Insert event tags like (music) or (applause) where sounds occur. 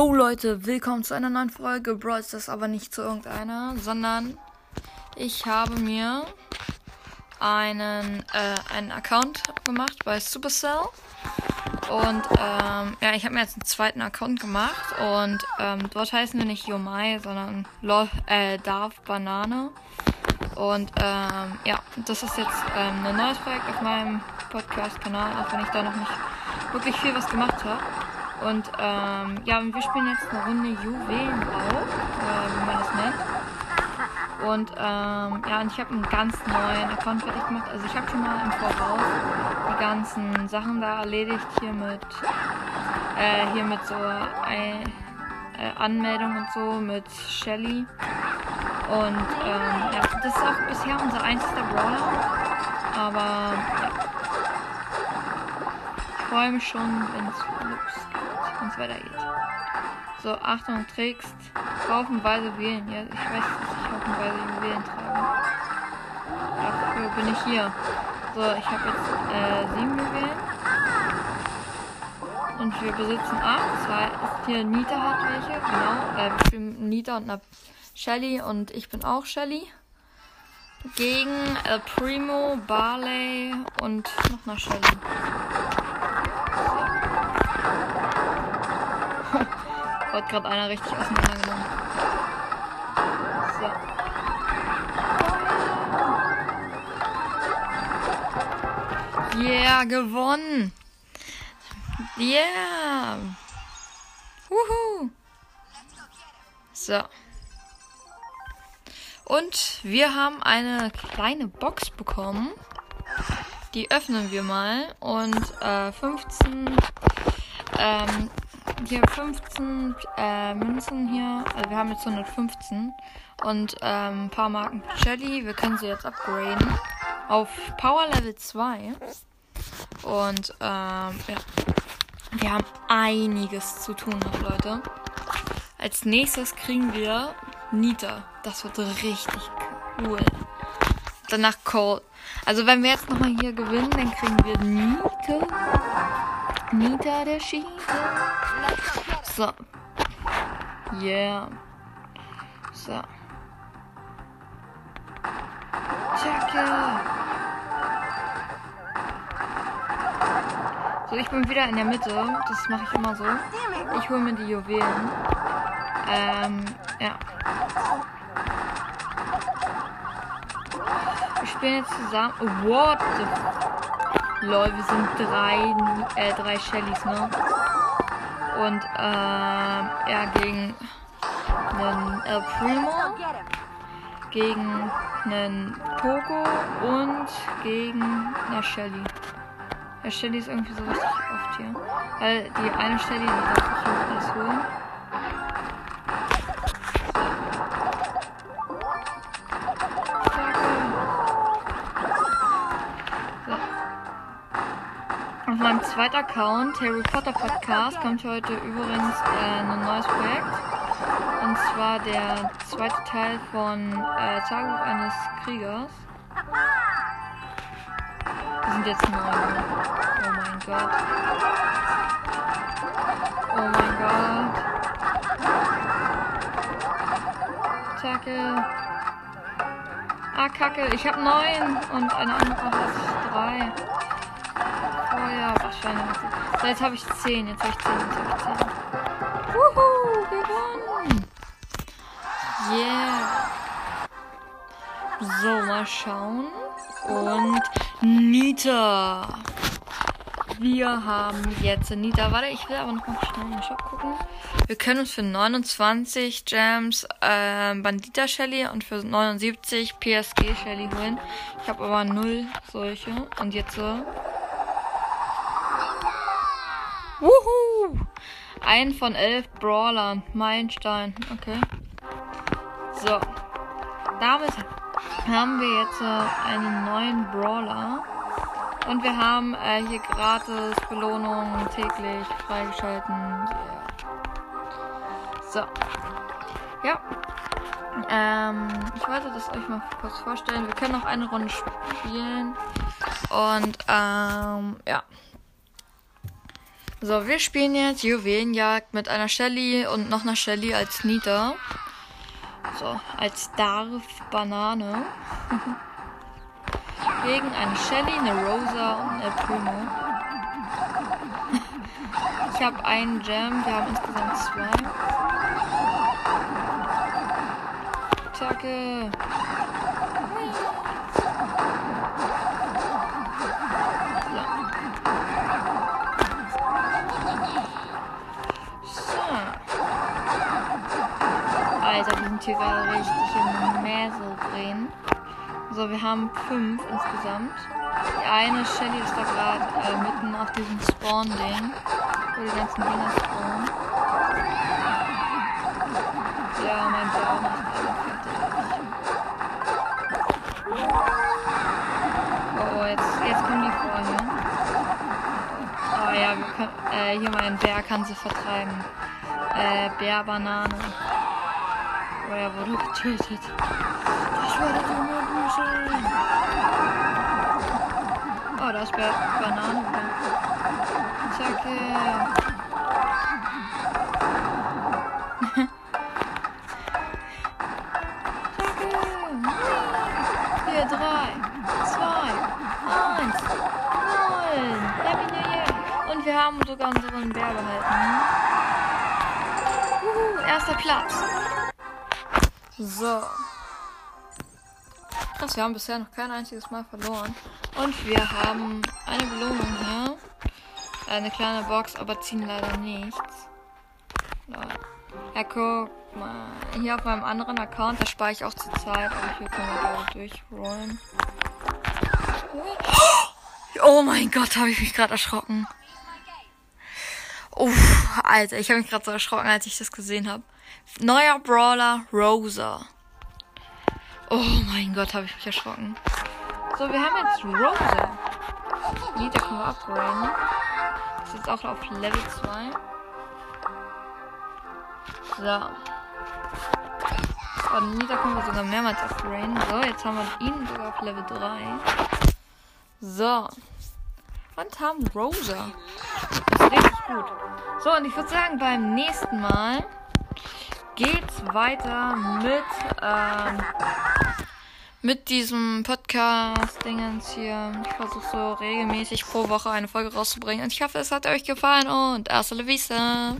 Yo Leute, willkommen zu einer neuen Folge. Brawl das aber nicht zu irgendeiner, sondern ich habe mir einen, äh, einen Account gemacht bei Supercell. Und ähm, ja, ich habe mir jetzt einen zweiten Account gemacht. Und ähm, dort heißen wir nicht Yomai, sondern Lo äh, Darf Banane. Und ähm, ja, das ist jetzt ähm, ein neues Projekt auf meinem Podcast-Kanal, auch wenn ich da noch nicht wirklich viel was gemacht habe. Und ähm, ja, wir spielen jetzt eine Runde Juwelenbau, äh, wie man das nennt. Und ähm, ja, und ich habe einen ganz neuen Account fertig gemacht. Also ich habe schon mal im Voraus die ganzen Sachen da erledigt. Hier mit, äh, hier mit so ein, äh, Anmeldung und so mit Shelly. Und ähm, ja, das ist auch bisher unser einziger Brawler. Aber ja. Ich freue mich schon, wenn es wenn es weitergeht. So, Achtung, trägst haufenweise Wählen. Ja, ich weiß, dass ich haufenweise Juwelen trage. Dafür bin ich hier. So, ich habe jetzt äh, sieben Juwelen. Und wir besitzen acht. Zwei ist hier Nita hat welche, genau. Äh, Nita und eine Shelly und ich bin auch Shelly. Gegen El Primo, Barley und noch eine Shelly. Wird gerade einer richtig auseinandergenommen. So. Yeah, gewonnen. Yeah. Wuhu. So. Und wir haben eine kleine Box bekommen. Die öffnen wir mal. Und äh, 15 ähm, hier 15 äh, Münzen hier. Also wir haben jetzt 115 und ähm, ein paar Marken Jelly. Wir können sie jetzt upgraden auf Power Level 2. Und ähm, ja. Wir haben einiges zu tun noch, Leute. Als nächstes kriegen wir Nita. Das wird richtig cool. Danach Cole. Also wenn wir jetzt nochmal hier gewinnen, dann kriegen wir Nita. Nita der Schiene. So. Yeah. So. Jacke. So, ich bin wieder in der Mitte. Das mache ich immer so. Ich hole mir die Juwelen. Ähm, ja. Wir spielen jetzt zusammen. What the Lol, wir sind drei, äh, drei Shellys, ne? Und, ähm, ja, gegen einen El Primo, gegen einen Poco und gegen eine Shelly. Ja, Shelly ist irgendwie so richtig oft hier. Weil die eine Shelly, die darf ich alles holen. Meinem zweiten Account, Harry Potter Podcast, kommt heute übrigens äh, ein neues Projekt. Und zwar der zweite Teil von äh, Tagebuch eines Kriegers. Wir sind jetzt neun. Oh mein Gott. Oh mein Gott. Tacke. Ah, Kacke. Ich habe neun und eine andere hat drei. Ja, wahrscheinlich. So, jetzt habe ich 10. Jetzt habe ich 10. Jetzt habe ich 10. Wuhu, gewonnen. Yeah. So, mal schauen. Und Nita. Wir haben jetzt Nita. Warte, ich will aber noch mal schnell in den Shop gucken. Wir können uns für 29 Gems äh, Bandita Shelly und für 79 PSG Shelly holen. Ich habe aber null solche. Und jetzt so. Wuhu! Ein von elf Brawlern. Meilenstein. Okay. So. Damit haben wir jetzt äh, einen neuen Brawler. Und wir haben äh, hier gratis Belohnungen täglich freigeschalten. Yeah. So. Ja. Ähm, ich wollte das euch mal kurz vorstellen. Wir können noch eine Runde spielen. Und ähm, ja. So, wir spielen jetzt Juwelenjagd mit einer Shelly und noch einer Shelly als Nita. So, als Darf Banane. (laughs) Gegen eine Shelly, eine Rosa und eine Primo. (laughs) ich habe einen Gem, wir haben insgesamt zwei. Attacke. Sind hier gerade richtig im Mäsel drehen. So, wir haben fünf insgesamt. Die eine Shelly ist da gerade äh, mitten auf diesem Spawn-Ding, wo die ganzen Dinger spawnen. Ja, mein Blau macht alle fertig. Oh, oh, jetzt, jetzt kommen die vor hier. Oh ja, wir können, äh, hier mein Bär kann sie vertreiben. Äh, Bär Banane. Oh, er wurde getötet. Ich werde immer büßen. Oh, da ist Bär Banane. Zacke. Vier, drei, zwei, eins, null. Happy New Year. Und wir haben sogar unseren Bär behalten. Uhu, erster Platz. So. Krass, wir haben bisher noch kein einziges Mal verloren. Und wir haben eine Belohnung hier. Eine kleine Box, aber ziehen leider nichts. Ja, guck mal. Hier auf meinem anderen Account, da spare ich auch zur Zeit, aber hier können wir gerade durchrollen. Oh mein Gott, habe ich mich gerade erschrocken. Uff, Alter, ich habe mich gerade so erschrocken, als ich das gesehen habe. Neuer Brawler Rosa. Oh mein Gott, habe ich mich erschrocken. So, wir haben jetzt Rosa. Nita können wir upgraden. Ist jetzt auch auf Level 2. So. Und Nita können wir sogar mehrmals upgraden. So, jetzt haben wir ihn sogar auf Level 3. So. Und haben Rosa. Das ist richtig gut. So, und ich würde sagen, beim nächsten Mal geht's weiter mit, ähm, mit diesem Podcast-Dingens hier. Ich versuche so regelmäßig pro Woche eine Folge rauszubringen. Und ich hoffe, es hat euch gefallen und hasta la vista.